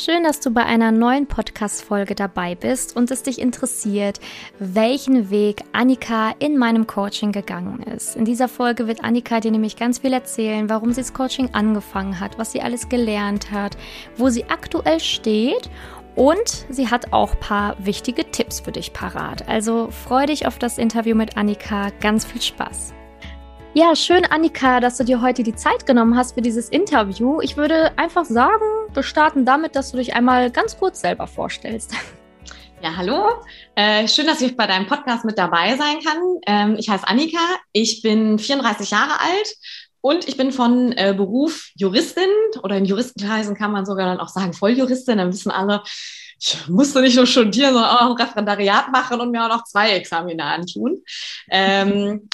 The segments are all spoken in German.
Schön, dass du bei einer neuen Podcast-Folge dabei bist und es dich interessiert, welchen Weg Annika in meinem Coaching gegangen ist. In dieser Folge wird Annika dir nämlich ganz viel erzählen, warum sie das Coaching angefangen hat, was sie alles gelernt hat, wo sie aktuell steht und sie hat auch ein paar wichtige Tipps für dich parat. Also freu dich auf das Interview mit Annika. Ganz viel Spaß. Ja, schön, Annika, dass du dir heute die Zeit genommen hast für dieses Interview. Ich würde einfach sagen, wir starten damit, dass du dich einmal ganz kurz selber vorstellst. Ja, hallo. Äh, schön, dass ich bei deinem Podcast mit dabei sein kann. Ähm, ich heiße Annika. Ich bin 34 Jahre alt und ich bin von äh, Beruf Juristin oder in Juristenkreisen kann man sogar dann auch sagen Volljuristin. Dann wissen alle, ich musste nicht nur studieren, sondern auch ein Referendariat machen und mir auch noch zwei Examine antun. Ähm,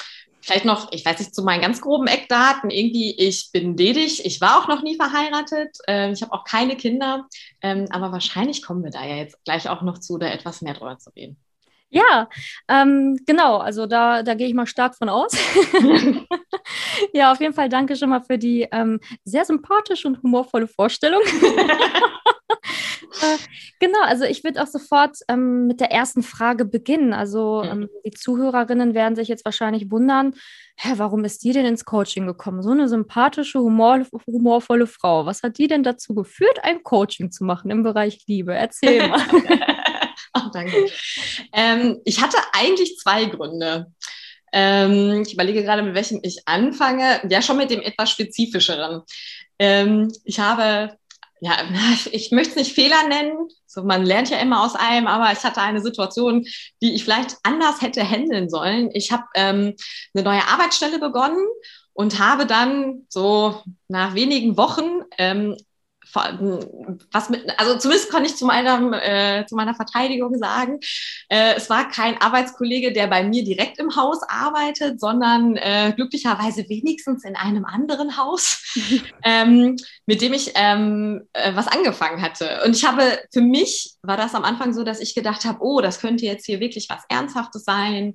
Vielleicht noch, ich weiß nicht, zu meinen ganz groben Eckdaten. Irgendwie, ich bin ledig. Ich war auch noch nie verheiratet. Ähm, ich habe auch keine Kinder. Ähm, aber wahrscheinlich kommen wir da ja jetzt gleich auch noch zu, da etwas mehr drüber zu reden. Ja, ähm, genau. Also da, da gehe ich mal stark von aus. ja, auf jeden Fall danke schon mal für die ähm, sehr sympathische und humorvolle Vorstellung. äh, genau, also ich würde auch sofort ähm, mit der ersten Frage beginnen. Also mhm. ähm, die Zuhörerinnen werden sich jetzt wahrscheinlich wundern, hä, warum ist die denn ins Coaching gekommen? So eine sympathische, humor, humorvolle Frau. Was hat die denn dazu geführt, ein Coaching zu machen im Bereich Liebe? Erzähl mal. oh, danke. Ähm, ich hatte eigentlich zwei Gründe. Ähm, ich überlege gerade, mit welchem ich anfange. Ja, schon mit dem etwas spezifischeren. Ähm, ich habe ja, ich möchte es nicht Fehler nennen. So, man lernt ja immer aus allem, aber ich hatte eine Situation, die ich vielleicht anders hätte handeln sollen. Ich habe ähm, eine neue Arbeitsstelle begonnen und habe dann so nach wenigen Wochen ähm, was mit, also zumindest kann ich zu meiner, äh, zu meiner Verteidigung sagen, äh, es war kein Arbeitskollege, der bei mir direkt im Haus arbeitet, sondern äh, glücklicherweise wenigstens in einem anderen Haus, ähm, mit dem ich ähm, äh, was angefangen hatte. Und ich habe, für mich war das am Anfang so, dass ich gedacht habe, oh, das könnte jetzt hier wirklich was Ernsthaftes sein.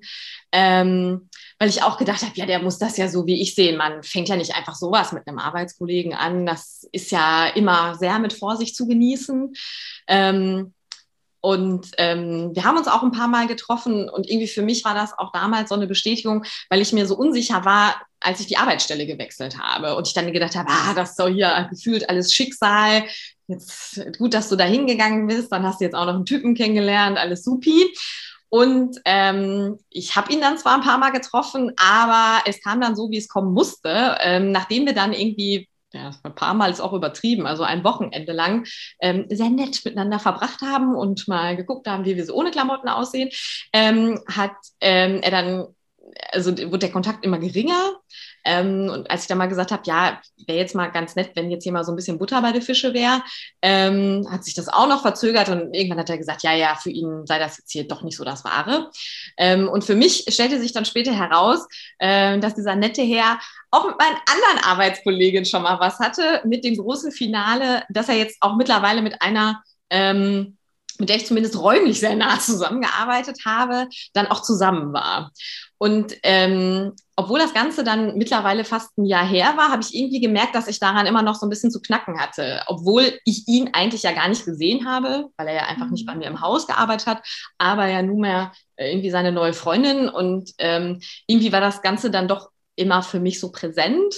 Ähm, weil ich auch gedacht habe, ja, der muss das ja so wie ich sehen. Man fängt ja nicht einfach sowas mit einem Arbeitskollegen an. Das ist ja immer sehr mit Vorsicht zu genießen. Ähm, und ähm, wir haben uns auch ein paar Mal getroffen und irgendwie für mich war das auch damals so eine Bestätigung, weil ich mir so unsicher war, als ich die Arbeitsstelle gewechselt habe und ich dann gedacht habe, ah, das ist so hier gefühlt alles Schicksal. Jetzt gut, dass du da hingegangen bist, dann hast du jetzt auch noch einen Typen kennengelernt, alles supi. Und ähm, ich habe ihn dann zwar ein paar Mal getroffen, aber es kam dann so, wie es kommen musste. Ähm, nachdem wir dann irgendwie, ja, ein paar Mal ist auch übertrieben, also ein Wochenende lang, ähm, sehr nett miteinander verbracht haben und mal geguckt haben, wie wir so ohne Klamotten aussehen, ähm, hat ähm, er dann also wurde der Kontakt immer geringer. Ähm, und als ich dann mal gesagt habe, ja, wäre jetzt mal ganz nett, wenn jetzt hier mal so ein bisschen Butter bei den Fische wäre, ähm, hat sich das auch noch verzögert und irgendwann hat er gesagt, ja, ja, für ihn sei das jetzt hier doch nicht so das Wahre. Ähm, und für mich stellte sich dann später heraus, äh, dass dieser nette Herr auch mit meinen anderen Arbeitskolleginnen schon mal was hatte, mit dem großen Finale, dass er jetzt auch mittlerweile mit einer ähm, mit der ich zumindest räumlich sehr nah zusammengearbeitet habe, dann auch zusammen war. Und ähm, obwohl das Ganze dann mittlerweile fast ein Jahr her war, habe ich irgendwie gemerkt, dass ich daran immer noch so ein bisschen zu knacken hatte. Obwohl ich ihn eigentlich ja gar nicht gesehen habe, weil er ja einfach nicht bei mir im Haus gearbeitet hat, aber ja nunmehr irgendwie seine neue Freundin. Und ähm, irgendwie war das Ganze dann doch immer für mich so präsent.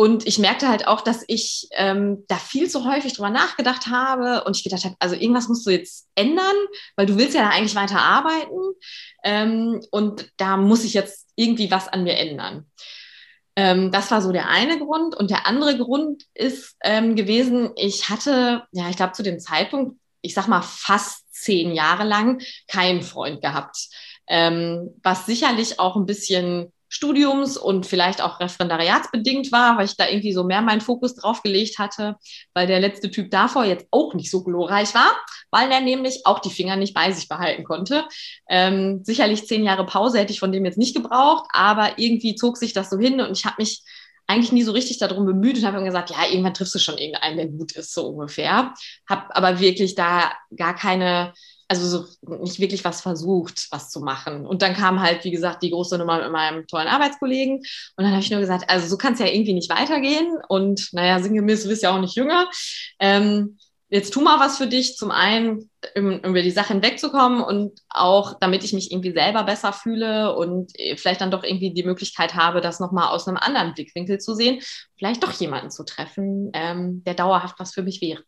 Und ich merkte halt auch, dass ich ähm, da viel zu häufig drüber nachgedacht habe und ich gedacht habe, also irgendwas musst du jetzt ändern, weil du willst ja da eigentlich weiter arbeiten ähm, und da muss ich jetzt irgendwie was an mir ändern. Ähm, das war so der eine Grund. Und der andere Grund ist ähm, gewesen, ich hatte, ja, ich glaube zu dem Zeitpunkt, ich sag mal fast zehn Jahre lang keinen Freund gehabt, ähm, was sicherlich auch ein bisschen Studiums und vielleicht auch referendariatsbedingt war, weil ich da irgendwie so mehr meinen Fokus drauf gelegt hatte, weil der letzte Typ davor jetzt auch nicht so glorreich war, weil er nämlich auch die Finger nicht bei sich behalten konnte. Ähm, sicherlich zehn Jahre Pause hätte ich von dem jetzt nicht gebraucht, aber irgendwie zog sich das so hin und ich habe mich eigentlich nie so richtig darum bemüht und habe immer gesagt, ja, irgendwann triffst du schon irgendeinen, der gut ist, so ungefähr. Habe aber wirklich da gar keine also so nicht wirklich was versucht, was zu machen. Und dann kam halt, wie gesagt, die große Nummer mit meinem tollen Arbeitskollegen. Und dann habe ich nur gesagt, also so kann es ja irgendwie nicht weitergehen. Und naja, sinngemäß, du bist ja auch nicht jünger. Ähm, jetzt tu mal was für dich. Zum einen, um über die Sache hinwegzukommen und auch, damit ich mich irgendwie selber besser fühle und äh, vielleicht dann doch irgendwie die Möglichkeit habe, das nochmal aus einem anderen Blickwinkel zu sehen. Vielleicht doch jemanden zu treffen, ähm, der dauerhaft was für mich wäre.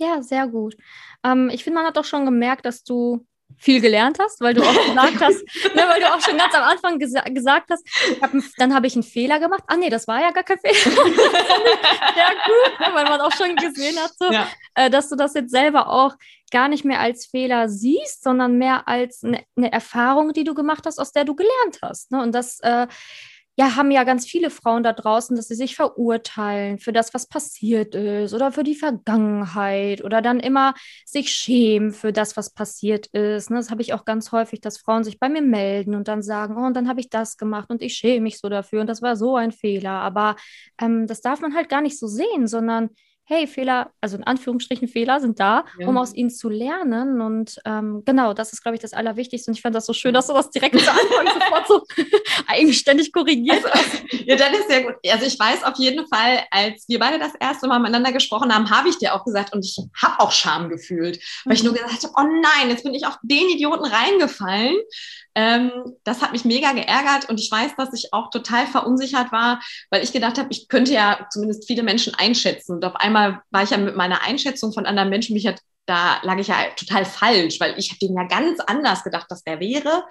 Ja, sehr gut. Ähm, ich finde, man hat doch schon gemerkt, dass du viel gelernt hast, weil du auch gesagt hast, ne, weil du auch schon ganz am Anfang gesa gesagt hast, hab, dann habe ich einen Fehler gemacht. Ah nee, das war ja gar kein Fehler. Sehr gut, ne, weil man auch schon gesehen hat, so, ja. äh, dass du das jetzt selber auch gar nicht mehr als Fehler siehst, sondern mehr als eine, eine Erfahrung, die du gemacht hast, aus der du gelernt hast. Ne? Und das äh, ja, haben ja ganz viele Frauen da draußen, dass sie sich verurteilen für das, was passiert ist oder für die Vergangenheit oder dann immer sich schämen für das, was passiert ist. Ne? Das habe ich auch ganz häufig, dass Frauen sich bei mir melden und dann sagen, oh, und dann habe ich das gemacht und ich schäme mich so dafür und das war so ein Fehler. Aber ähm, das darf man halt gar nicht so sehen, sondern hey, Fehler, also in Anführungsstrichen Fehler sind da, ja. um aus ihnen zu lernen. Und ähm, genau, das ist, glaube ich, das Allerwichtigste. Und ich fand das so schön, dass du das direkt zu Anfang sofort so eigenständig korrigiert also, hast. Ja, dann ist sehr gut. Also ich weiß auf jeden Fall, als wir beide das erste Mal miteinander gesprochen haben, habe ich dir auch gesagt und ich habe auch Scham gefühlt, weil ich nur mhm. gesagt habe, oh nein, jetzt bin ich auf den Idioten reingefallen. Ähm, das hat mich mega geärgert und ich weiß, dass ich auch total verunsichert war, weil ich gedacht habe, ich könnte ja zumindest viele Menschen einschätzen. Und auf einmal war ich ja mit meiner Einschätzung von anderen Menschen, mich hat da lag ich ja total falsch, weil ich habe den ja ganz anders gedacht, dass der wäre.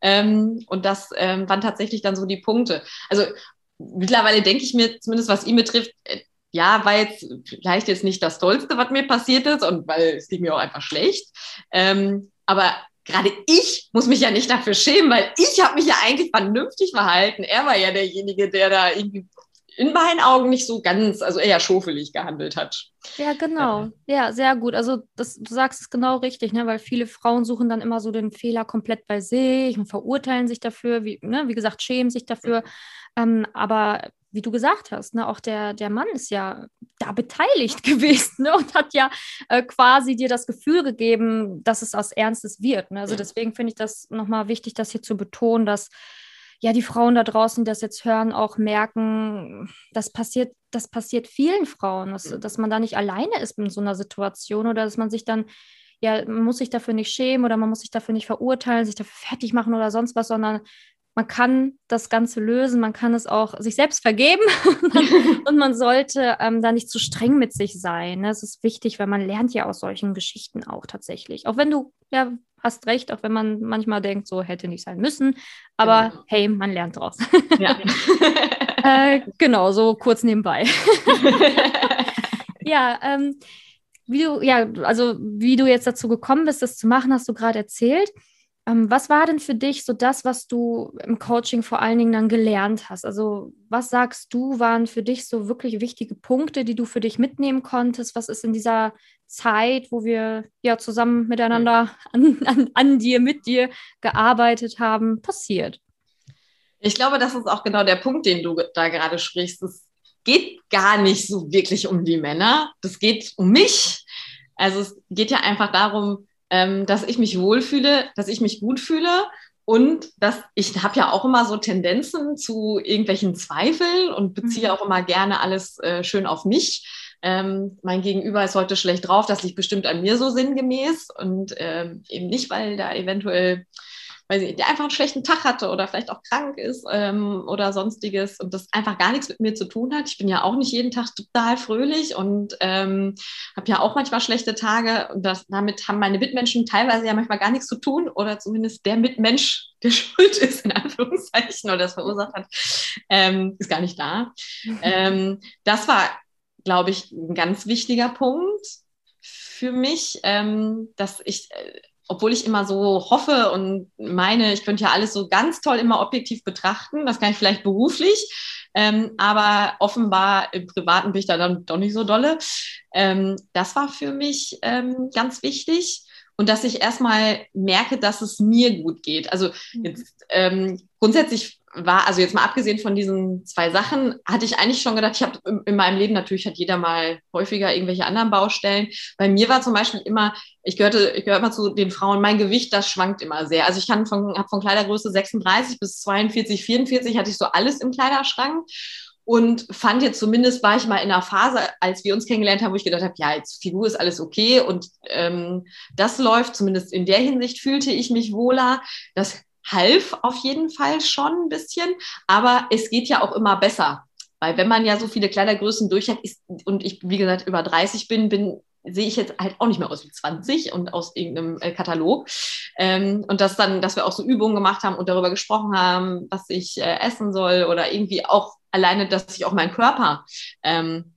Ähm, und das ähm, waren tatsächlich dann so die Punkte. Also mittlerweile denke ich mir, zumindest was ihn betrifft, äh, ja, war jetzt vielleicht jetzt nicht das Tollste, was mir passiert ist und weil es ging mir auch einfach schlecht. Ähm, aber gerade ich muss mich ja nicht dafür schämen, weil ich habe mich ja eigentlich vernünftig verhalten. Er war ja derjenige, der da irgendwie in meinen Augen nicht so ganz, also eher schofelig gehandelt hat. Ja, genau. Ja, sehr gut. Also das, du sagst es genau richtig, ne? weil viele Frauen suchen dann immer so den Fehler komplett bei sich und verurteilen sich dafür, wie, ne? wie gesagt, schämen sich dafür. Ähm, aber wie du gesagt hast, ne, auch der, der Mann ist ja da beteiligt gewesen ne, und hat ja äh, quasi dir das Gefühl gegeben, dass es aus Ernstes wird. Ne? Also deswegen finde ich das nochmal wichtig, das hier zu betonen, dass ja die Frauen da draußen, die das jetzt hören, auch merken, das passiert, das passiert vielen Frauen, dass, dass man da nicht alleine ist in so einer Situation oder dass man sich dann ja, man muss sich dafür nicht schämen oder man muss sich dafür nicht verurteilen, sich dafür fertig machen oder sonst was, sondern man kann das Ganze lösen, man kann es auch sich selbst vergeben und man sollte ähm, da nicht zu streng mit sich sein. Ne? Das ist wichtig, weil man lernt ja aus solchen Geschichten auch tatsächlich. Auch wenn du, ja, hast recht, auch wenn man manchmal denkt, so hätte nicht sein müssen, aber genau. hey, man lernt draus. Ja. äh, genau, so kurz nebenbei. ja, ähm, wie du, ja, also wie du jetzt dazu gekommen bist, das zu machen, hast du gerade erzählt. Ähm, was war denn für dich so das, was du im Coaching vor allen Dingen dann gelernt hast? Also was sagst du, waren für dich so wirklich wichtige Punkte, die du für dich mitnehmen konntest? Was ist in dieser Zeit, wo wir ja zusammen miteinander an, an, an dir, mit dir gearbeitet haben, passiert? Ich glaube, das ist auch genau der Punkt, den du da gerade sprichst. Es geht gar nicht so wirklich um die Männer. Das geht um mich. Also es geht ja einfach darum, ähm, dass ich mich wohlfühle, dass ich mich gut fühle und dass ich habe ja auch immer so Tendenzen zu irgendwelchen Zweifeln und beziehe mhm. auch immer gerne alles äh, schön auf mich. Ähm, mein Gegenüber ist heute schlecht drauf, das liegt bestimmt an mir so sinngemäß und ähm, eben nicht, weil da eventuell weil sie einfach einen schlechten Tag hatte oder vielleicht auch krank ist ähm, oder sonstiges und das einfach gar nichts mit mir zu tun hat. Ich bin ja auch nicht jeden Tag total fröhlich und ähm, habe ja auch manchmal schlechte Tage und das, damit haben meine Mitmenschen teilweise ja manchmal gar nichts zu tun oder zumindest der Mitmensch, der schuld ist, in Anführungszeichen, oder das verursacht hat, ähm, ist gar nicht da. Ähm, das war, glaube ich, ein ganz wichtiger Punkt für mich, ähm, dass ich äh, obwohl ich immer so hoffe und meine, ich könnte ja alles so ganz toll immer objektiv betrachten, das kann ich vielleicht beruflich, ähm, aber offenbar im Privaten bin ich da dann doch nicht so dolle. Ähm, das war für mich ähm, ganz wichtig und dass ich erstmal merke, dass es mir gut geht. Also mhm. jetzt ähm, grundsätzlich war, also jetzt mal abgesehen von diesen zwei Sachen, hatte ich eigentlich schon gedacht, ich habe in meinem Leben natürlich hat jeder mal häufiger irgendwelche anderen Baustellen. Bei mir war zum Beispiel immer, ich gehörte, ich gehöre immer zu den Frauen, mein Gewicht, das schwankt immer sehr. Also ich kann von, habe von Kleidergröße 36 bis 42, 44 hatte ich so alles im Kleiderschrank. und fand jetzt zumindest, war ich mal in einer Phase, als wir uns kennengelernt haben, wo ich gedacht habe, ja, jetzt Figur ist alles okay und ähm, das läuft, zumindest in der Hinsicht fühlte ich mich wohler. Das half auf jeden Fall schon ein bisschen, aber es geht ja auch immer besser. Weil wenn man ja so viele Kleidergrößen durch hat ist, und ich, wie gesagt, über 30 bin, bin sehe ich jetzt halt auch nicht mehr aus wie 20 und aus irgendeinem äh, Katalog. Ähm, und dass dann, dass wir auch so Übungen gemacht haben und darüber gesprochen haben, was ich äh, essen soll oder irgendwie auch alleine, dass ich auch meinen Körper ähm,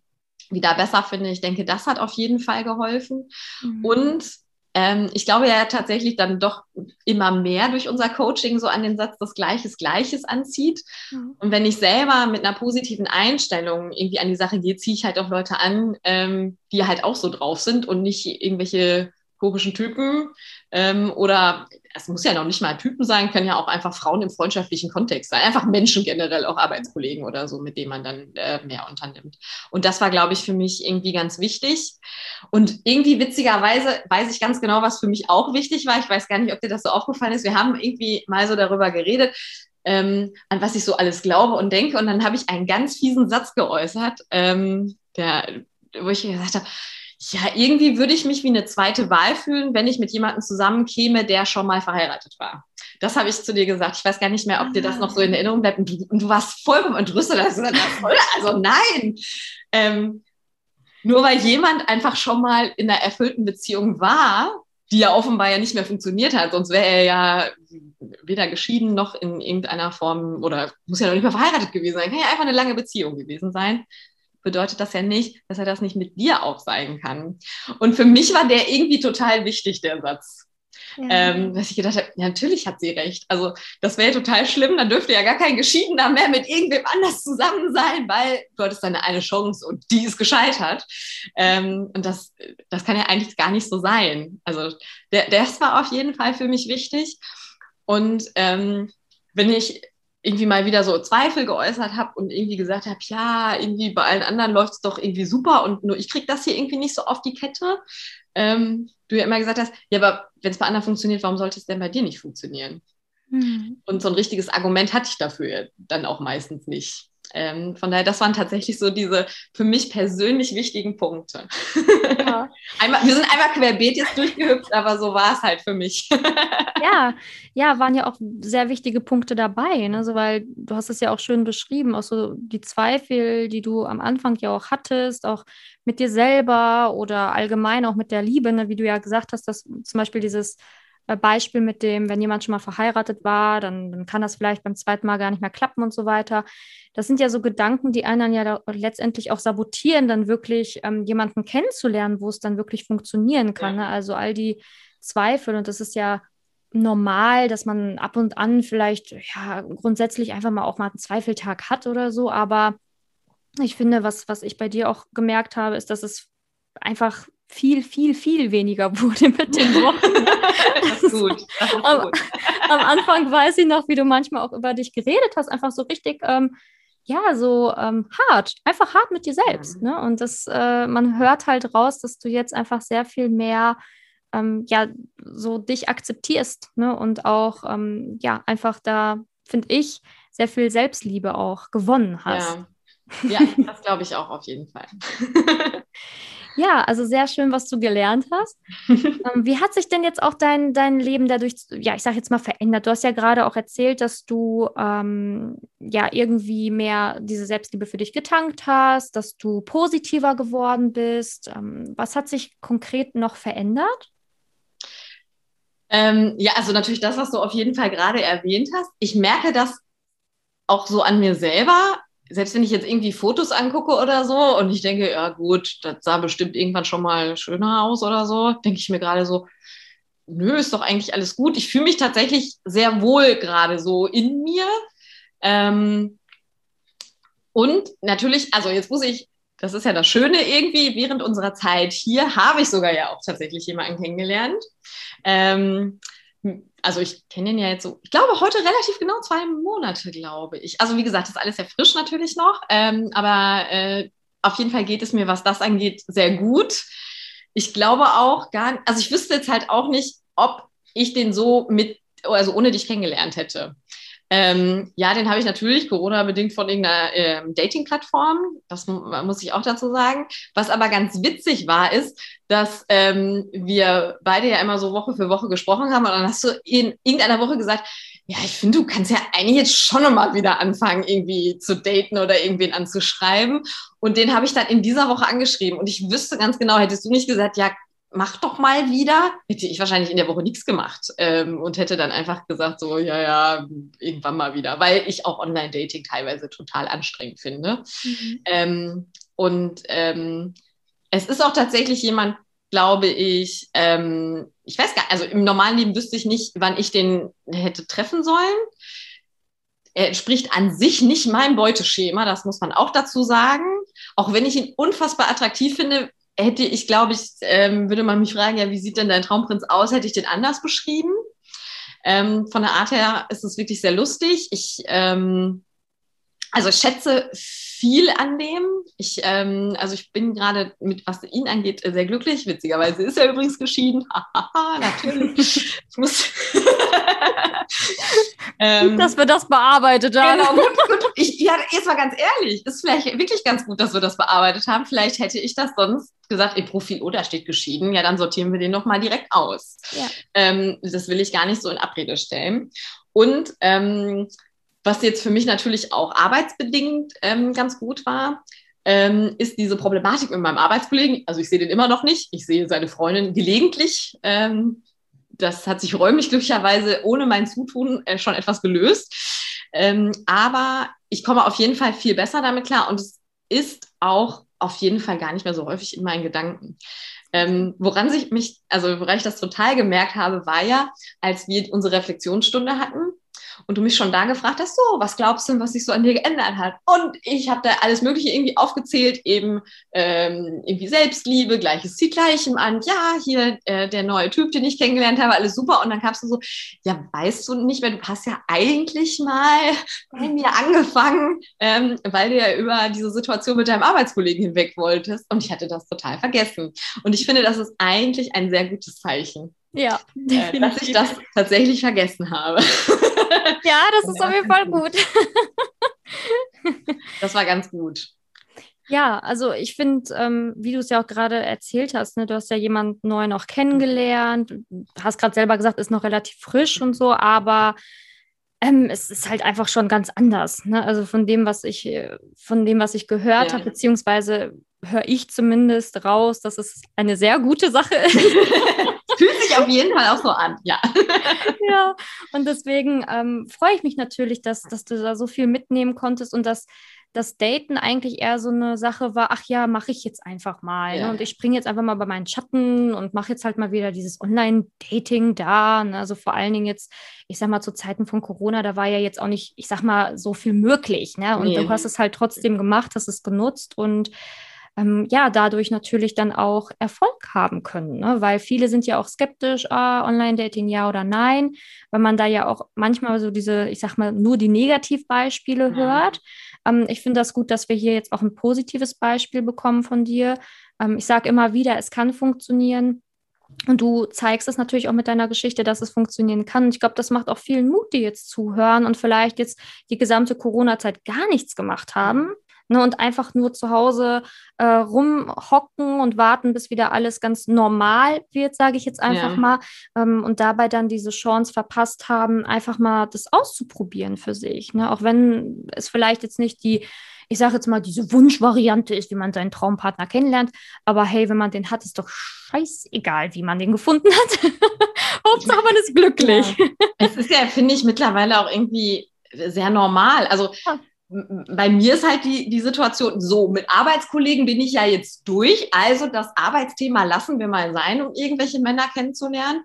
wieder besser finde. Ich denke, das hat auf jeden Fall geholfen. Mhm. Und ähm, ich glaube ja tatsächlich dann doch immer mehr durch unser Coaching so an den Satz, dass Gleiches Gleiches anzieht. Mhm. Und wenn ich selber mit einer positiven Einstellung irgendwie an die Sache gehe, ziehe ich halt auch Leute an, ähm, die halt auch so drauf sind und nicht irgendwelche komischen Typen ähm, oder es muss ja noch nicht mal Typen sein, können ja auch einfach Frauen im freundschaftlichen Kontext sein, einfach Menschen generell, auch Arbeitskollegen oder so, mit denen man dann äh, mehr unternimmt. Und das war, glaube ich, für mich irgendwie ganz wichtig. Und irgendwie witzigerweise weiß ich ganz genau, was für mich auch wichtig war. Ich weiß gar nicht, ob dir das so aufgefallen ist. Wir haben irgendwie mal so darüber geredet, ähm, an was ich so alles glaube und denke. Und dann habe ich einen ganz fiesen Satz geäußert, ähm, der, wo ich gesagt habe, ja, irgendwie würde ich mich wie eine zweite Wahl fühlen, wenn ich mit jemandem zusammenkäme, der schon mal verheiratet war. Das habe ich zu dir gesagt. Ich weiß gar nicht mehr, ob dir das noch so in Erinnerung bleibt. Und du, und du warst vollkommen entrüstet. Also, also nein. Ähm, nur weil jemand einfach schon mal in einer erfüllten Beziehung war, die ja offenbar ja nicht mehr funktioniert hat, sonst wäre er ja weder geschieden noch in irgendeiner Form oder muss ja noch nicht mehr verheiratet gewesen sein, kann ja einfach eine lange Beziehung gewesen sein bedeutet das ja nicht, dass er das nicht mit dir aufzeigen kann. Und für mich war der irgendwie total wichtig, der Satz. Ja. Ähm, dass ich gedacht habe, ja, natürlich hat sie recht. Also das wäre total schlimm, dann dürfte ja gar kein Geschiedener mehr mit irgendwem anders zusammen sein, weil du hattest deine eine Chance und die ist gescheitert. Ähm, und das, das kann ja eigentlich gar nicht so sein. Also der, das war auf jeden Fall für mich wichtig. Und ähm, wenn ich irgendwie mal wieder so Zweifel geäußert habe und irgendwie gesagt habe, ja, irgendwie bei allen anderen läuft es doch irgendwie super und nur ich kriege das hier irgendwie nicht so auf die Kette. Ähm, du ja immer gesagt hast, ja, aber wenn es bei anderen funktioniert, warum sollte es denn bei dir nicht funktionieren? Mhm. Und so ein richtiges Argument hatte ich dafür dann auch meistens nicht. Ähm, von daher, das waren tatsächlich so diese für mich persönlich wichtigen Punkte. Ja. einmal, wir sind einmal querbeet jetzt durchgehüpft, aber so war es halt für mich. ja, ja, waren ja auch sehr wichtige Punkte dabei, ne? so, weil du hast es ja auch schön beschrieben, auch so die Zweifel, die du am Anfang ja auch hattest, auch mit dir selber oder allgemein auch mit der Liebe, ne? wie du ja gesagt hast, dass zum Beispiel dieses Beispiel mit dem, wenn jemand schon mal verheiratet war, dann, dann, kann das vielleicht beim zweiten Mal gar nicht mehr klappen und so weiter. Das sind ja so Gedanken, die einen dann ja letztendlich auch sabotieren, dann wirklich ähm, jemanden kennenzulernen, wo es dann wirklich funktionieren kann. Ne? Also all die Zweifel und das ist ja normal, dass man ab und an vielleicht ja grundsätzlich einfach mal auch mal einen Zweifeltag hat oder so, aber ich finde, was, was ich bei dir auch gemerkt habe, ist, dass es einfach viel, viel, viel weniger wurde mit den Wochen. das ist gut. Das ist gut. Am, am, Anfang weiß ich noch, wie du manchmal auch über dich geredet hast, einfach so richtig, ähm, ja, so ähm, hart, einfach hart mit dir selbst. Mhm. Ne? Und das, äh, man hört halt raus, dass du jetzt einfach sehr viel mehr, ähm, ja, so dich akzeptierst ne? und auch, ähm, ja, einfach da, finde ich, sehr viel Selbstliebe auch gewonnen hast. Ja, ja das glaube ich auch auf jeden Fall. Ja, also sehr schön, was du gelernt hast. ähm, wie hat sich denn jetzt auch dein, dein Leben dadurch, ja, ich sage jetzt mal verändert? Du hast ja gerade auch erzählt, dass du ähm, ja irgendwie mehr diese Selbstliebe für dich getankt hast, dass du positiver geworden bist. Ähm, was hat sich konkret noch verändert? Ähm, ja, also natürlich das, was du auf jeden Fall gerade erwähnt hast. Ich merke das auch so an mir selber selbst wenn ich jetzt irgendwie Fotos angucke oder so und ich denke, ja gut, das sah bestimmt irgendwann schon mal schöner aus oder so, denke ich mir gerade so, nö, ist doch eigentlich alles gut. Ich fühle mich tatsächlich sehr wohl gerade so in mir. Ähm, und natürlich, also jetzt muss ich, das ist ja das Schöne irgendwie, während unserer Zeit hier habe ich sogar ja auch tatsächlich jemanden kennengelernt. Ähm, also ich kenne ihn ja jetzt so, ich glaube heute relativ genau zwei Monate, glaube ich. Also wie gesagt, das ist alles sehr frisch natürlich noch, ähm, aber äh, auf jeden Fall geht es mir, was das angeht, sehr gut. Ich glaube auch gar nicht, also ich wüsste jetzt halt auch nicht, ob ich den so mit, also ohne dich kennengelernt hätte. Ähm, ja, den habe ich natürlich Corona-bedingt von irgendeiner äh, Dating-Plattform. Das muss ich auch dazu sagen. Was aber ganz witzig war, ist, dass ähm, wir beide ja immer so Woche für Woche gesprochen haben. Und dann hast du in irgendeiner Woche gesagt, ja, ich finde, du kannst ja eigentlich jetzt schon mal wieder anfangen, irgendwie zu daten oder irgendwen anzuschreiben. Und den habe ich dann in dieser Woche angeschrieben. Und ich wüsste ganz genau, hättest du nicht gesagt, ja, mach doch mal wieder, hätte ich wahrscheinlich in der Woche nichts gemacht ähm, und hätte dann einfach gesagt, so, ja, ja, irgendwann mal wieder, weil ich auch Online-Dating teilweise total anstrengend finde. Mhm. Ähm, und ähm, es ist auch tatsächlich jemand, glaube ich, ähm, ich weiß gar nicht, also im normalen Leben wüsste ich nicht, wann ich den hätte treffen sollen. Er entspricht an sich nicht meinem Beuteschema, das muss man auch dazu sagen. Auch wenn ich ihn unfassbar attraktiv finde, hätte ich, glaube ich, ähm, würde man mich fragen, ja, wie sieht denn dein Traumprinz aus? Hätte ich den anders beschrieben? Ähm, von der Art her ist es wirklich sehr lustig. Ich, ähm, also schätze viel an dem. Ich, ähm, also ich bin gerade mit, was ihn angeht, sehr glücklich. Witzigerweise ist er übrigens geschieden. natürlich. ich muss. ähm, dass wir das bearbeitet haben. Genau, gut, gut. Ich, ja, jetzt mal ganz ehrlich, ist vielleicht wirklich ganz gut, dass wir das bearbeitet haben. Vielleicht hätte ich das sonst gesagt, im Profil, oh, da steht geschieden, ja, dann sortieren wir den nochmal direkt aus. Ja. Ähm, das will ich gar nicht so in Abrede stellen. Und ähm, was jetzt für mich natürlich auch arbeitsbedingt ähm, ganz gut war, ähm, ist diese Problematik mit meinem Arbeitskollegen. Also ich sehe den immer noch nicht. Ich sehe seine Freundin gelegentlich. Ähm, das hat sich räumlich glücklicherweise ohne mein Zutun äh, schon etwas gelöst. Ähm, aber ich komme auf jeden Fall viel besser damit klar und es ist auch auf jeden Fall gar nicht mehr so häufig in meinen Gedanken. Ähm, woran sich mich, also woran ich das total gemerkt habe, war ja, als wir unsere Reflexionsstunde hatten, und du mich schon da gefragt hast, so, was glaubst du, was sich so an dir geändert hat? Und ich habe da alles Mögliche irgendwie aufgezählt, eben ähm, irgendwie Selbstliebe, Gleiches zieht Gleichem an, ja, hier äh, der neue Typ, den ich kennengelernt habe, alles super. Und dann kamst du so, ja, weißt du nicht mehr, du hast ja eigentlich mal bei mir angefangen, ähm, weil du ja über diese Situation mit deinem Arbeitskollegen hinweg wolltest. Und ich hatte das total vergessen. Und ich finde, das ist eigentlich ein sehr gutes Zeichen. Ja, äh, dass ich das tatsächlich vergessen habe. Ja, das ist auf jeden Fall gut. das war ganz gut. Ja, also ich finde, ähm, wie du es ja auch gerade erzählt hast, ne, du hast ja jemanden neu noch kennengelernt, hast gerade selber gesagt, ist noch relativ frisch und so, aber ähm, es ist halt einfach schon ganz anders. Ne? Also von dem, was ich, von dem, was ich gehört ja. habe, beziehungsweise höre ich zumindest raus, dass es eine sehr gute Sache ist. Fühlt sich auf jeden Fall auch so an, ja. ja, und deswegen ähm, freue ich mich natürlich, dass, dass du da so viel mitnehmen konntest und dass das Daten eigentlich eher so eine Sache war, ach ja, mache ich jetzt einfach mal. Ne? Ja. Ne? Und ich springe jetzt einfach mal bei meinen Schatten und mache jetzt halt mal wieder dieses Online-Dating da. Ne? Also vor allen Dingen jetzt, ich sag mal, zu Zeiten von Corona, da war ja jetzt auch nicht, ich sag mal, so viel möglich. Ne? Und nee. du hast es halt trotzdem gemacht, hast es genutzt und ähm, ja, dadurch natürlich dann auch Erfolg haben können. Ne? Weil viele sind ja auch skeptisch, ah, Online-Dating ja oder nein, weil man da ja auch manchmal so diese, ich sag mal, nur die Negativbeispiele ja. hört. Ähm, ich finde das gut, dass wir hier jetzt auch ein positives Beispiel bekommen von dir. Ähm, ich sage immer wieder, es kann funktionieren. Und du zeigst es natürlich auch mit deiner Geschichte, dass es funktionieren kann. Ich glaube, das macht auch vielen Mut, die jetzt zuhören und vielleicht jetzt die gesamte Corona-Zeit gar nichts gemacht haben ne, und einfach nur zu Hause äh, rumhocken und warten, bis wieder alles ganz normal wird, sage ich jetzt einfach ja. mal, ähm, und dabei dann diese Chance verpasst haben, einfach mal das auszuprobieren für sich. Ne? Auch wenn es vielleicht jetzt nicht die ich sage jetzt mal, diese Wunschvariante ist, wie man seinen Traumpartner kennenlernt. Aber hey, wenn man den hat, ist doch scheißegal, wie man den gefunden hat. Hauptsache, man ist glücklich. Ja. Es ist ja, finde ich, mittlerweile auch irgendwie sehr normal. Also bei mir ist halt die, die Situation so, mit Arbeitskollegen bin ich ja jetzt durch, also das Arbeitsthema lassen wir mal sein, um irgendwelche Männer kennenzulernen.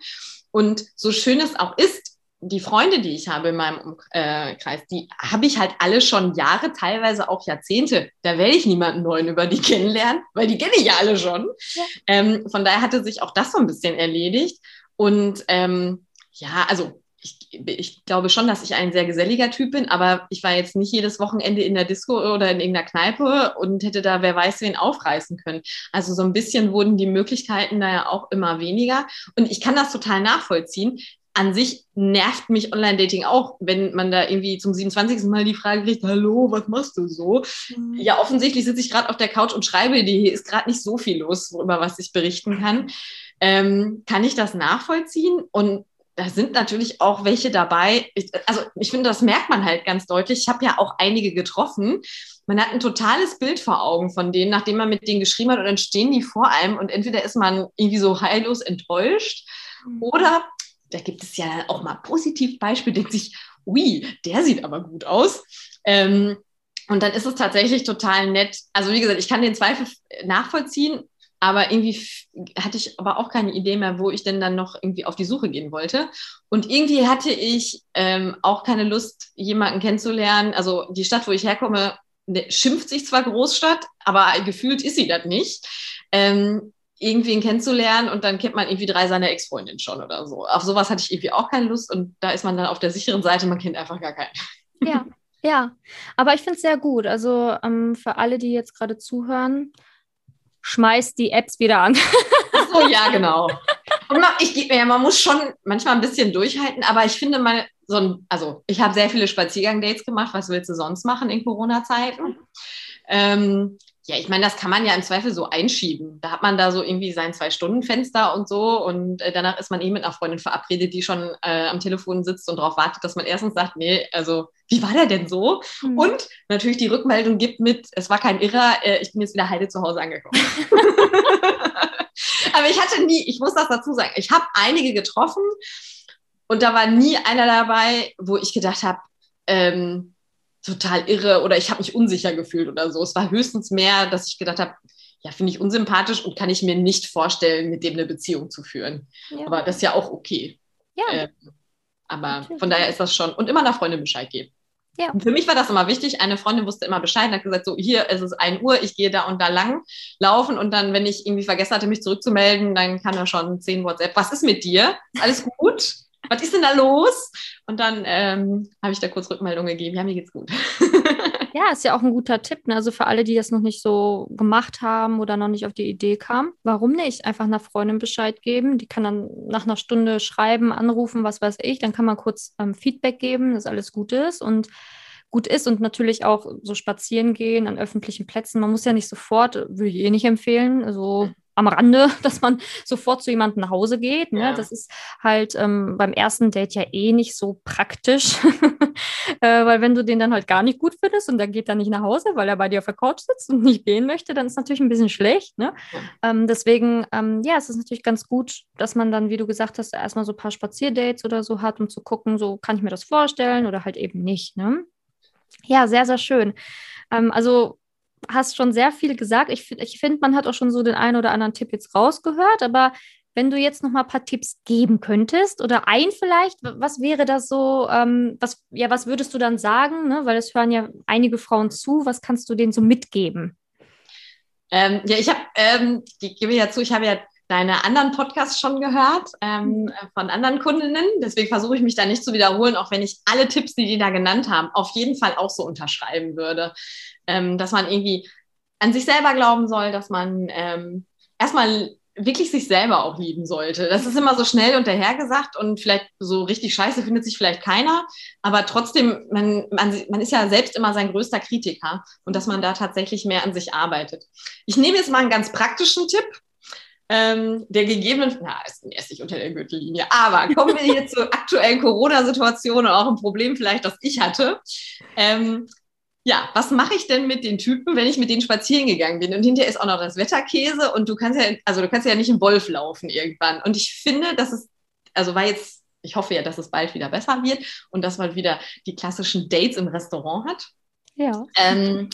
Und so schön es auch ist, die Freunde, die ich habe in meinem Umkreis, äh, die habe ich halt alle schon Jahre, teilweise auch Jahrzehnte. Da werde ich niemanden neuen über die kennenlernen, weil die kenne ich ja alle schon. Ja. Ähm, von daher hatte sich auch das so ein bisschen erledigt. Und ähm, ja, also ich, ich, glaube schon, dass ich ein sehr geselliger Typ bin, aber ich war jetzt nicht jedes Wochenende in der Disco oder in irgendeiner Kneipe und hätte da, wer weiß, wen aufreißen können. Also so ein bisschen wurden die Möglichkeiten da ja auch immer weniger. Und ich kann das total nachvollziehen. an sich nervt mich Online-Dating auch, wenn man da irgendwie zum 27. Mal die Frage kriegt, hallo, was machst du so? Mhm. Ja, offensichtlich sitze ich gerade auf der Couch und schreibe dir, hier ist gerade nicht so viel los, über was ich berichten kann. Ähm, kann ich das nachvollziehen? Und da sind natürlich auch welche dabei. Ich, also ich finde, das merkt man halt ganz deutlich. Ich habe ja auch einige getroffen. Man hat ein totales Bild vor Augen von denen, nachdem man mit denen geschrieben hat und dann stehen die vor einem und entweder ist man irgendwie so heillos enttäuscht mhm. oder da gibt es ja auch mal positiv Beispiele, denkt sich, ui, der sieht aber gut aus. Ähm, und dann ist es tatsächlich total nett. Also wie gesagt, ich kann den Zweifel nachvollziehen, aber irgendwie hatte ich aber auch keine Idee mehr, wo ich denn dann noch irgendwie auf die Suche gehen wollte. Und irgendwie hatte ich ähm, auch keine Lust, jemanden kennenzulernen. Also die Stadt, wo ich herkomme, ne, schimpft sich zwar Großstadt, aber gefühlt ist sie das nicht. Ähm, irgendwen kennenzulernen und dann kennt man irgendwie drei seiner Ex-Freundinnen schon oder so. Auf sowas hatte ich irgendwie auch keine Lust und da ist man dann auf der sicheren Seite, man kennt einfach gar keinen. Ja, ja. Aber ich finde es sehr gut. Also ähm, für alle, die jetzt gerade zuhören, schmeißt die Apps wieder an. Oh ja, genau. Man, ich, ja, man muss schon manchmal ein bisschen durchhalten, aber ich finde mal so ein, also ich habe sehr viele Spaziergang-Dates gemacht. Was willst du sonst machen in Corona-Zeiten? Ähm, ja, ich meine, das kann man ja im Zweifel so einschieben. Da hat man da so irgendwie sein Zwei-Stunden-Fenster und so und äh, danach ist man eh mit einer Freundin verabredet, die schon äh, am Telefon sitzt und darauf wartet, dass man erstens sagt, nee, also wie war der denn so? Mhm. Und natürlich die Rückmeldung gibt mit, es war kein Irrer, äh, ich bin jetzt wieder heile zu Hause angekommen. Aber ich hatte nie, ich muss das dazu sagen, ich habe einige getroffen und da war nie einer dabei, wo ich gedacht habe, ähm, total irre oder ich habe mich unsicher gefühlt oder so. Es war höchstens mehr, dass ich gedacht habe, ja, finde ich unsympathisch und kann ich mir nicht vorstellen, mit dem eine Beziehung zu führen. Ja. Aber das ist ja auch okay. Ja. Ähm, aber Natürlich. von daher ist das schon. Und immer einer Freundin Bescheid geben. Ja. Und für mich war das immer wichtig. Eine Freundin wusste immer Bescheid und hat gesagt, so hier ist es 1 Uhr, ich gehe da und da lang laufen und dann, wenn ich irgendwie vergessen hatte, mich zurückzumelden, dann kann er schon 10 WhatsApp, was ist mit dir? Ist alles gut? Was ist denn da los? Und dann ähm, habe ich da kurz Rückmeldung gegeben, ja, mir geht's gut. ja, ist ja auch ein guter Tipp. Ne? Also für alle, die das noch nicht so gemacht haben oder noch nicht auf die Idee kamen, warum nicht? Einfach einer Freundin Bescheid geben. Die kann dann nach einer Stunde schreiben, anrufen, was weiß ich. Dann kann man kurz ähm, Feedback geben, dass alles gut ist und gut ist und natürlich auch so spazieren gehen an öffentlichen Plätzen. Man muss ja nicht sofort, würde ich eh nicht empfehlen, also am Rande, dass man sofort zu jemandem nach Hause geht. Ne? Ja. Das ist halt ähm, beim ersten Date ja eh nicht so praktisch, äh, weil wenn du den dann halt gar nicht gut findest und der geht dann nicht nach Hause, weil er bei dir auf der Couch sitzt und nicht gehen möchte, dann ist natürlich ein bisschen schlecht. Ne? Ja. Ähm, deswegen, ähm, ja, es ist natürlich ganz gut, dass man dann, wie du gesagt hast, erstmal so ein paar Spazierdates oder so hat, um zu gucken, so kann ich mir das vorstellen oder halt eben nicht. Ne? Ja, sehr, sehr schön. Ähm, also hast schon sehr viel gesagt. Ich, ich finde, man hat auch schon so den einen oder anderen Tipp jetzt rausgehört, aber wenn du jetzt noch mal ein paar Tipps geben könntest oder ein vielleicht, was wäre das so, ähm, was, ja, was würdest du dann sagen, ne? weil es hören ja einige Frauen zu, was kannst du denen so mitgeben? Ähm, ja, ich habe, ähm, ich gebe ja zu, ich habe ja deine anderen Podcasts schon gehört ähm, mhm. von anderen Kundinnen. Deswegen versuche ich mich da nicht zu wiederholen, auch wenn ich alle Tipps, die die da genannt haben, auf jeden Fall auch so unterschreiben würde ähm, dass man irgendwie an sich selber glauben soll, dass man ähm, erstmal wirklich sich selber auch lieben sollte. Das ist immer so schnell und dahergesagt und vielleicht so richtig scheiße findet sich vielleicht keiner, aber trotzdem, man, man, man ist ja selbst immer sein größter Kritiker und dass man da tatsächlich mehr an sich arbeitet. Ich nehme jetzt mal einen ganz praktischen Tipp, ähm, der gegebenen, na, ist erst nicht unter der Gürtellinie, aber kommen wir hier zur aktuellen Corona-Situation und auch ein Problem vielleicht, das ich hatte. Ähm, ja, was mache ich denn mit den Typen, wenn ich mit denen spazieren gegangen bin? Und hinterher ist auch noch das Wetterkäse und du kannst ja, also du kannst ja nicht im Wolf laufen irgendwann. Und ich finde, dass es, also war jetzt, ich hoffe ja, dass es bald wieder besser wird und dass man wieder die klassischen Dates im Restaurant hat. Ja. Ähm,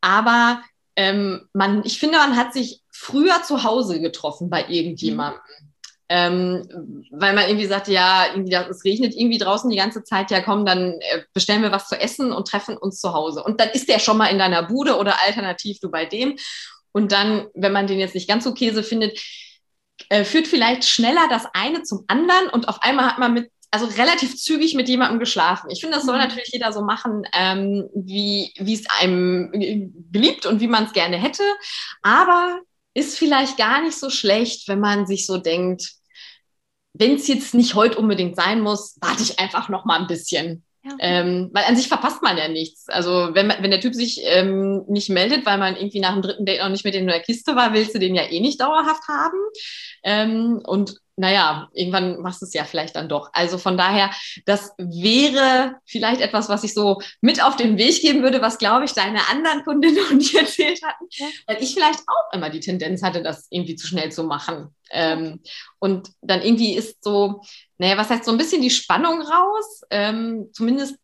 aber ähm, man, ich finde, man hat sich früher zu Hause getroffen bei irgendjemandem. Mhm ähm, weil man irgendwie sagt, ja, irgendwie, es regnet irgendwie draußen die ganze Zeit, ja komm, dann äh, bestellen wir was zu essen und treffen uns zu Hause. Und dann ist der schon mal in deiner Bude oder alternativ du bei dem. Und dann, wenn man den jetzt nicht ganz so Käse findet, äh, führt vielleicht schneller das eine zum anderen und auf einmal hat man mit also relativ zügig mit jemandem geschlafen. Ich finde, das soll mhm. natürlich jeder so machen, ähm, wie es einem beliebt und wie man es gerne hätte. Aber ist vielleicht gar nicht so schlecht, wenn man sich so denkt, wenn es jetzt nicht heute unbedingt sein muss, warte ich einfach noch mal ein bisschen. Ja. Ähm, weil an sich verpasst man ja nichts. Also wenn, wenn der Typ sich ähm, nicht meldet, weil man irgendwie nach dem dritten Date noch nicht mit in der Kiste war, willst du den ja eh nicht dauerhaft haben. Ähm, und naja, irgendwann machst du es ja vielleicht dann doch. Also von daher, das wäre vielleicht etwas, was ich so mit auf den Weg geben würde, was, glaube ich, deine anderen Kundinnen und die erzählt hatten, weil ich vielleicht auch immer die Tendenz hatte, das irgendwie zu schnell zu machen. Ähm, und dann irgendwie ist so, naja, was heißt so ein bisschen die Spannung raus? Ähm, zumindest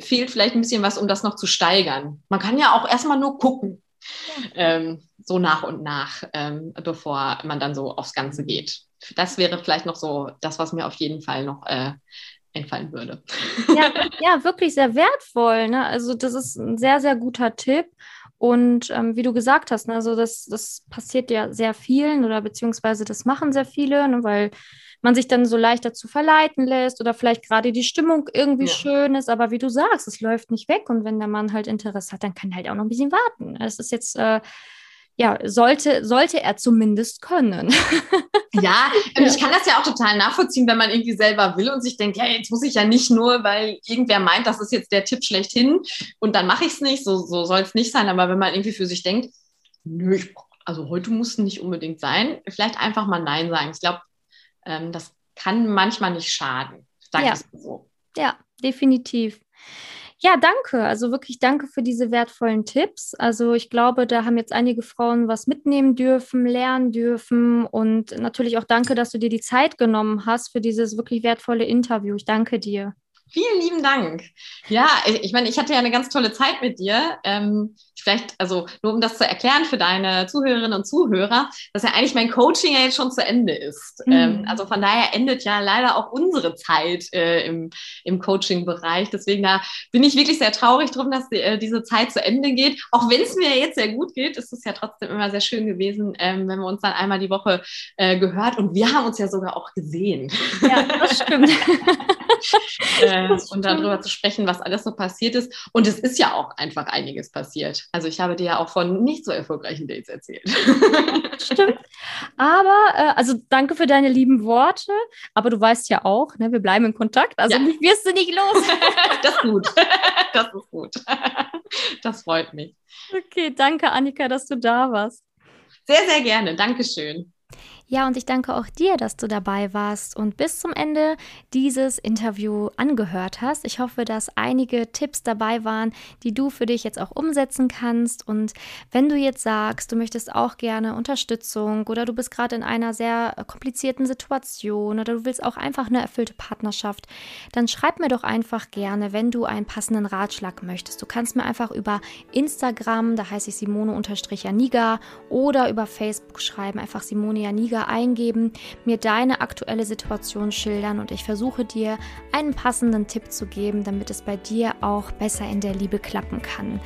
fehlt vielleicht ein bisschen was, um das noch zu steigern. Man kann ja auch erstmal nur gucken. Ähm, so nach und nach, ähm, bevor man dann so aufs Ganze geht das wäre vielleicht noch so das, was mir auf jeden Fall noch äh, entfallen würde. Ja, ja, wirklich sehr wertvoll. Ne? Also das ist ein sehr, sehr guter Tipp. Und ähm, wie du gesagt hast, ne, also das, das passiert ja sehr vielen oder beziehungsweise das machen sehr viele, ne, weil man sich dann so leicht dazu verleiten lässt oder vielleicht gerade die Stimmung irgendwie ja. schön ist, aber wie du sagst, es läuft nicht weg und wenn der Mann halt Interesse hat, dann kann er halt auch noch ein bisschen warten. Es ist jetzt äh, ja, sollte, sollte er zumindest können. ja, ich kann das ja auch total nachvollziehen, wenn man irgendwie selber will und sich denkt, ja, jetzt muss ich ja nicht nur, weil irgendwer meint, das ist jetzt der Tipp schlechthin und dann mache ich es nicht, so, so soll es nicht sein. Aber wenn man irgendwie für sich denkt, nö, ich, also heute muss es nicht unbedingt sein, vielleicht einfach mal Nein sagen. Ich glaube, ähm, das kann manchmal nicht schaden. Sag ja. so. Ja, definitiv. Ja, danke. Also wirklich danke für diese wertvollen Tipps. Also ich glaube, da haben jetzt einige Frauen was mitnehmen dürfen, lernen dürfen und natürlich auch danke, dass du dir die Zeit genommen hast für dieses wirklich wertvolle Interview. Ich danke dir. Vielen lieben Dank. Ja, ich meine, ich hatte ja eine ganz tolle Zeit mit dir. Ähm, vielleicht, also nur um das zu erklären für deine Zuhörerinnen und Zuhörer, dass ja eigentlich mein Coaching ja jetzt schon zu Ende ist. Mhm. Ähm, also von daher endet ja leider auch unsere Zeit äh, im, im Coaching-Bereich. Deswegen da bin ich wirklich sehr traurig drum, dass die, äh, diese Zeit zu Ende geht. Auch wenn es mir jetzt sehr gut geht, ist es ja trotzdem immer sehr schön gewesen, ähm, wenn wir uns dann einmal die Woche äh, gehört und wir haben uns ja sogar auch gesehen. Ja, das stimmt. äh, und darüber zu sprechen, was alles so passiert ist. Und es ist ja auch einfach einiges passiert. Also ich habe dir ja auch von nicht so erfolgreichen Dates erzählt. Stimmt. Aber, äh, also danke für deine lieben Worte. Aber du weißt ja auch, ne, wir bleiben in Kontakt. Also ja. mich wirst du nicht los. das ist gut. Das ist gut. Das freut mich. Okay, danke Annika, dass du da warst. Sehr, sehr gerne. Dankeschön. Ja, und ich danke auch dir, dass du dabei warst und bis zum Ende dieses Interview angehört hast. Ich hoffe, dass einige Tipps dabei waren, die du für dich jetzt auch umsetzen kannst. Und wenn du jetzt sagst, du möchtest auch gerne Unterstützung oder du bist gerade in einer sehr komplizierten Situation oder du willst auch einfach eine erfüllte Partnerschaft, dann schreib mir doch einfach gerne, wenn du einen passenden Ratschlag möchtest. Du kannst mir einfach über Instagram, da heiße ich Simone-Janiga oder über Facebook schreiben, einfach Simone Janiga Liga eingeben, mir deine aktuelle Situation schildern und ich versuche dir einen passenden Tipp zu geben, damit es bei dir auch besser in der Liebe klappen kann.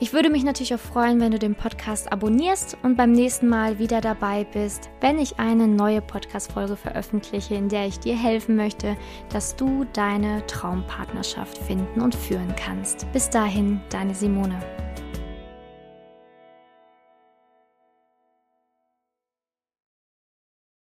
Ich würde mich natürlich auch freuen, wenn du den Podcast abonnierst und beim nächsten Mal wieder dabei bist, wenn ich eine neue Podcast-Folge veröffentliche, in der ich dir helfen möchte, dass du deine Traumpartnerschaft finden und führen kannst. Bis dahin, deine Simone.